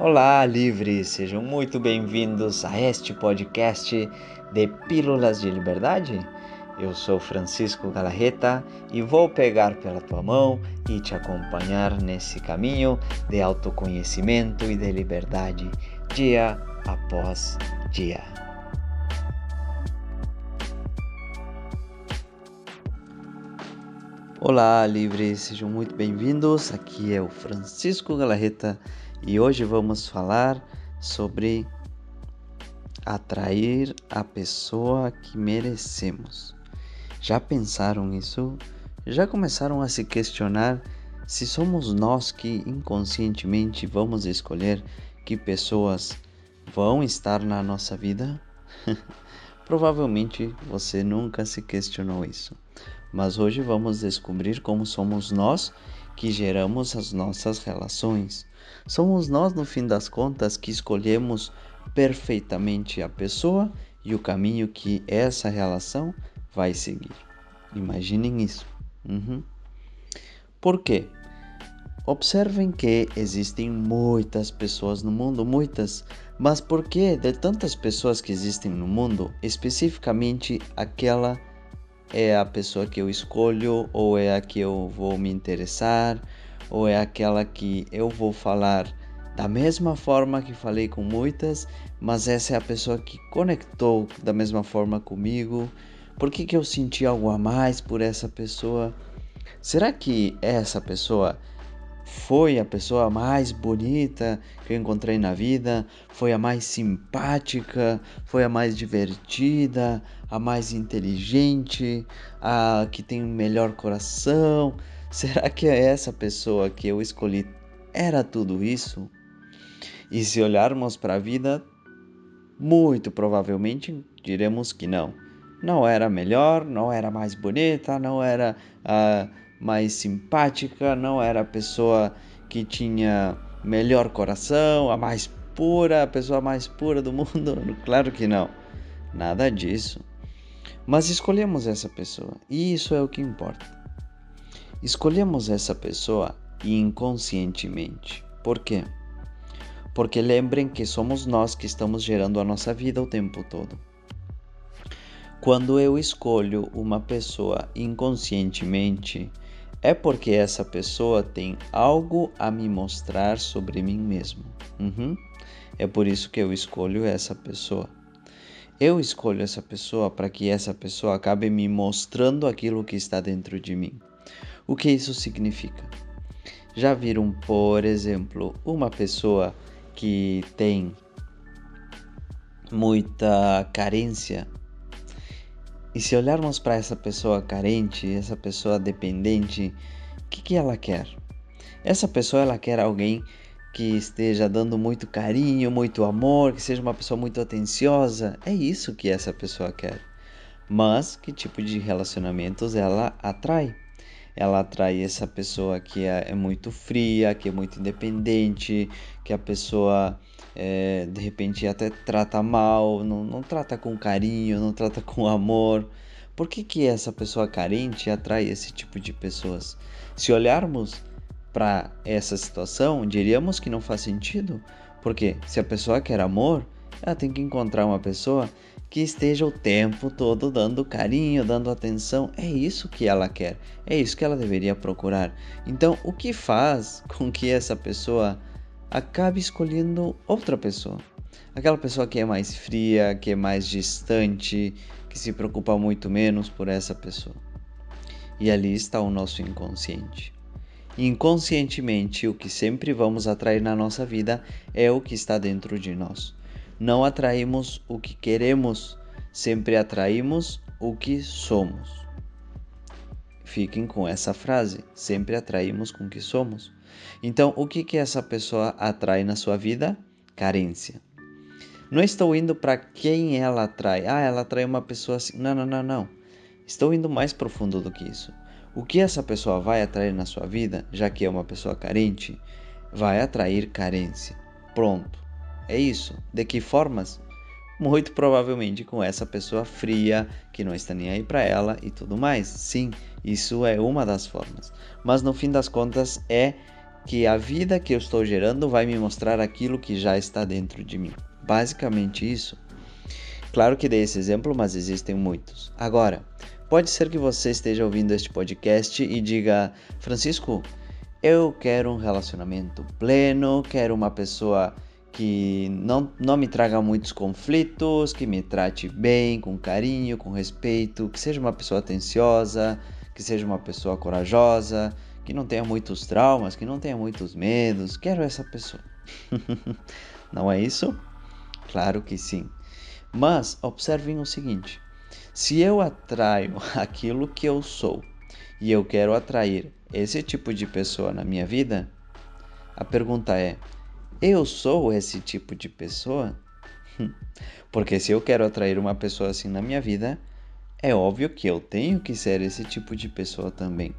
Olá, livres! Sejam muito bem-vindos a este podcast de Pílulas de Liberdade. Eu sou Francisco Galarreta e vou pegar pela tua mão e te acompanhar nesse caminho de autoconhecimento e de liberdade, dia após dia. Olá, livres! Sejam muito bem-vindos. Aqui é o Francisco Galarreta e hoje vamos falar sobre atrair a pessoa que merecemos. Já pensaram nisso? Já começaram a se questionar se somos nós que inconscientemente vamos escolher que pessoas vão estar na nossa vida? Provavelmente você nunca se questionou isso, mas hoje vamos descobrir como somos nós que geramos as nossas relações. Somos nós, no fim das contas, que escolhemos perfeitamente a pessoa e o caminho que essa relação vai seguir. Imaginem isso. Uhum. Por quê? Observem que existem muitas pessoas no mundo, muitas, mas por que de tantas pessoas que existem no mundo, especificamente aquela é a pessoa que eu escolho ou é a que eu vou me interessar ou é aquela que eu vou falar da mesma forma que falei com muitas, mas essa é a pessoa que conectou da mesma forma comigo. Por que, que eu senti algo a mais por essa pessoa? Será que essa pessoa foi a pessoa mais bonita que eu encontrei na vida? Foi a mais simpática? Foi a mais divertida? A mais inteligente? A que tem o melhor coração? Será que é essa pessoa que eu escolhi era tudo isso? E se olharmos para a vida, muito provavelmente diremos que não. Não era melhor, não era mais bonita, não era uh, mais simpática, não era a pessoa que tinha melhor coração, a mais pura, a pessoa mais pura do mundo. Claro que não. Nada disso. Mas escolhemos essa pessoa e isso é o que importa. Escolhemos essa pessoa inconscientemente. Por quê? Porque lembrem que somos nós que estamos gerando a nossa vida o tempo todo. Quando eu escolho uma pessoa inconscientemente, é porque essa pessoa tem algo a me mostrar sobre mim mesmo. Uhum. É por isso que eu escolho essa pessoa. Eu escolho essa pessoa para que essa pessoa acabe me mostrando aquilo que está dentro de mim. O que isso significa? Já viram, por exemplo, uma pessoa que tem muita carência? E se olharmos para essa pessoa carente, essa pessoa dependente, o que, que ela quer? Essa pessoa ela quer alguém que esteja dando muito carinho, muito amor, que seja uma pessoa muito atenciosa. É isso que essa pessoa quer. Mas que tipo de relacionamentos ela atrai? Ela atrai essa pessoa que é, é muito fria, que é muito independente, que a pessoa é, de repente até trata mal, não, não trata com carinho, não trata com amor. Por que, que essa pessoa carente atrai esse tipo de pessoas? Se olharmos para essa situação, diríamos que não faz sentido, porque se a pessoa quer amor, ela tem que encontrar uma pessoa que esteja o tempo todo dando carinho, dando atenção. É isso que ela quer, é isso que ela deveria procurar. Então, o que faz com que essa pessoa acabe escolhendo outra pessoa? Aquela pessoa que é mais fria, que é mais distante, que se preocupa muito menos por essa pessoa. E ali está o nosso inconsciente. Inconscientemente, o que sempre vamos atrair na nossa vida é o que está dentro de nós. Não atraímos o que queremos, sempre atraímos o que somos. Fiquem com essa frase: sempre atraímos com o que somos. Então, o que, que essa pessoa atrai na sua vida? Carência. Não estou indo para quem ela atrai. Ah, ela atrai uma pessoa assim. Não, não, não, não. Estou indo mais profundo do que isso. O que essa pessoa vai atrair na sua vida, já que é uma pessoa carente, vai atrair carência. Pronto. É isso. De que formas? Muito provavelmente com essa pessoa fria, que não está nem aí para ela e tudo mais. Sim, isso é uma das formas. Mas no fim das contas é que a vida que eu estou gerando vai me mostrar aquilo que já está dentro de mim. Basicamente isso. Claro que dei esse exemplo, mas existem muitos. Agora, pode ser que você esteja ouvindo este podcast e diga: Francisco, eu quero um relacionamento pleno, quero uma pessoa que não, não me traga muitos conflitos, que me trate bem, com carinho, com respeito, que seja uma pessoa atenciosa, que seja uma pessoa corajosa, que não tenha muitos traumas, que não tenha muitos medos. Quero essa pessoa. não é isso? Claro que sim. Mas observem o seguinte: se eu atraio aquilo que eu sou e eu quero atrair esse tipo de pessoa na minha vida, a pergunta é: eu sou esse tipo de pessoa? Porque se eu quero atrair uma pessoa assim na minha vida, é óbvio que eu tenho que ser esse tipo de pessoa também.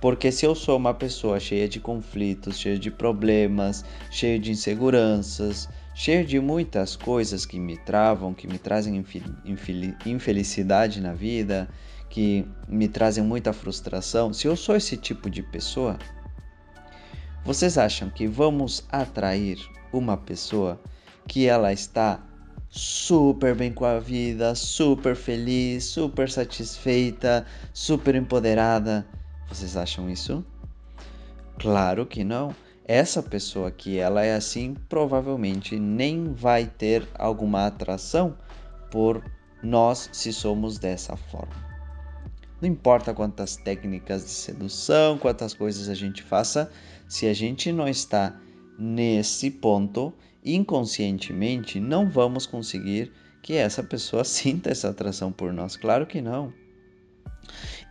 Porque se eu sou uma pessoa cheia de conflitos, cheia de problemas, cheia de inseguranças, cheia de muitas coisas que me travam, que me trazem infelicidade na vida, que me trazem muita frustração, se eu sou esse tipo de pessoa, vocês acham que vamos atrair uma pessoa que ela está super bem com a vida, super feliz, super satisfeita, super empoderada? Vocês acham isso? Claro que não. Essa pessoa que ela é assim, provavelmente nem vai ter alguma atração por nós se somos dessa forma. Não importa quantas técnicas de sedução, quantas coisas a gente faça, se a gente não está nesse ponto, inconscientemente não vamos conseguir que essa pessoa sinta essa atração por nós. Claro que não.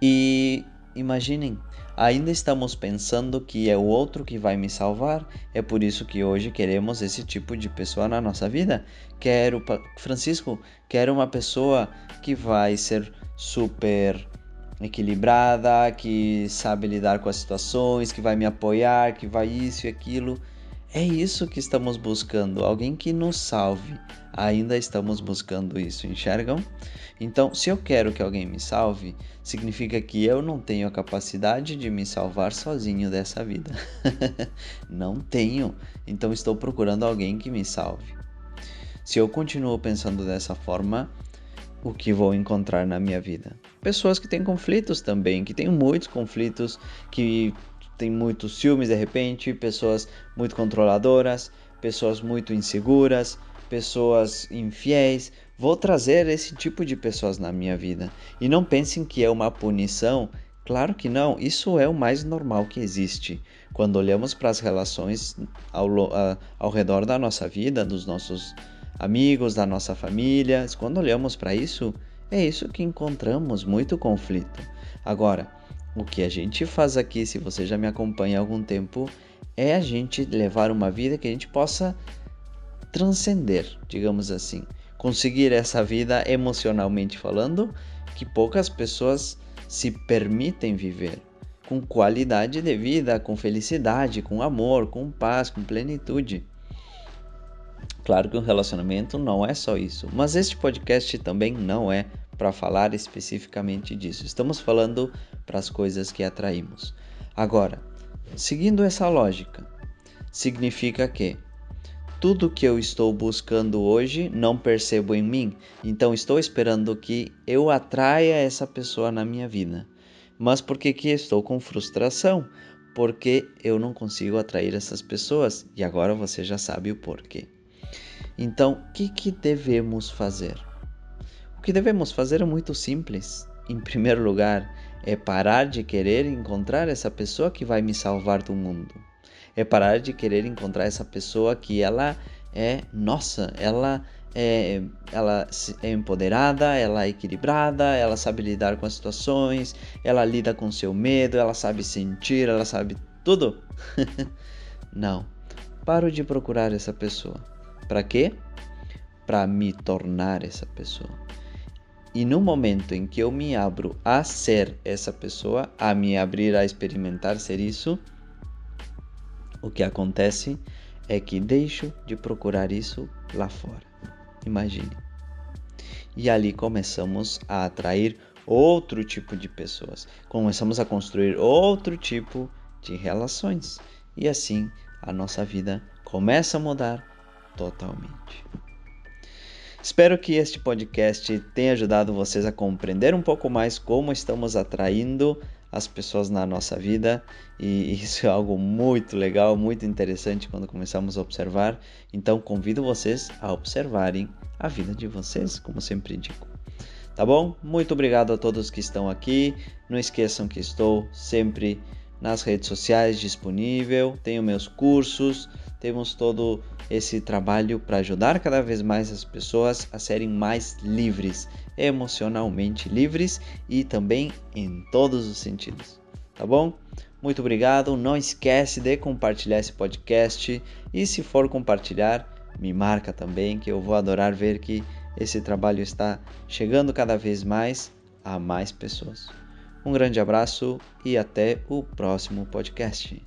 E imaginem, ainda estamos pensando que é o outro que vai me salvar. É por isso que hoje queremos esse tipo de pessoa na nossa vida. Quero, Francisco, quero uma pessoa que vai ser super equilibrada, que sabe lidar com as situações, que vai me apoiar, que vai isso e aquilo. É isso que estamos buscando, alguém que nos salve. Ainda estamos buscando isso, enxergam? Então, se eu quero que alguém me salve, significa que eu não tenho a capacidade de me salvar sozinho dessa vida. não tenho. Então, estou procurando alguém que me salve. Se eu continuo pensando dessa forma, o que vou encontrar na minha vida. Pessoas que têm conflitos também, que têm muitos conflitos, que têm muitos ciúmes de repente, pessoas muito controladoras, pessoas muito inseguras, pessoas infiéis. Vou trazer esse tipo de pessoas na minha vida. E não pensem que é uma punição. Claro que não, isso é o mais normal que existe. Quando olhamos para as relações ao, ao redor da nossa vida, dos nossos amigos, da nossa família. Quando olhamos para isso, é isso que encontramos muito conflito. Agora, o que a gente faz aqui, se você já me acompanha há algum tempo, é a gente levar uma vida que a gente possa transcender, digamos assim. Conseguir essa vida emocionalmente falando, que poucas pessoas se permitem viver. Com qualidade de vida, com felicidade, com amor, com paz, com plenitude. Claro que um relacionamento não é só isso, mas este podcast também não é para falar especificamente disso. Estamos falando para as coisas que atraímos. Agora, seguindo essa lógica, significa que tudo que eu estou buscando hoje não percebo em mim, então estou esperando que eu atraia essa pessoa na minha vida. Mas por que, que estou com frustração? Porque eu não consigo atrair essas pessoas e agora você já sabe o porquê. Então, o que, que devemos fazer? O que devemos fazer é muito simples. Em primeiro lugar, é parar de querer encontrar essa pessoa que vai me salvar do mundo. É parar de querer encontrar essa pessoa que ela é nossa, ela é, ela é empoderada, ela é equilibrada, ela sabe lidar com as situações, ela lida com seu medo, ela sabe sentir, ela sabe tudo. Não, paro de procurar essa pessoa. Para quê? Para me tornar essa pessoa. E no momento em que eu me abro a ser essa pessoa, a me abrir a experimentar ser isso, o que acontece é que deixo de procurar isso lá fora. Imagine. E ali começamos a atrair outro tipo de pessoas. Começamos a construir outro tipo de relações. e assim a nossa vida começa a mudar totalmente. Espero que este podcast tenha ajudado vocês a compreender um pouco mais como estamos atraindo as pessoas na nossa vida e isso é algo muito legal, muito interessante quando começamos a observar. Então convido vocês a observarem a vida de vocês, como sempre digo. Tá bom? Muito obrigado a todos que estão aqui. Não esqueçam que estou sempre nas redes sociais disponível, tenho meus cursos, temos todo esse trabalho para ajudar cada vez mais as pessoas a serem mais livres, emocionalmente livres e também em todos os sentidos. Tá bom? Muito obrigado. Não esquece de compartilhar esse podcast e se for compartilhar, me marca também que eu vou adorar ver que esse trabalho está chegando cada vez mais a mais pessoas. Um grande abraço e até o próximo podcast.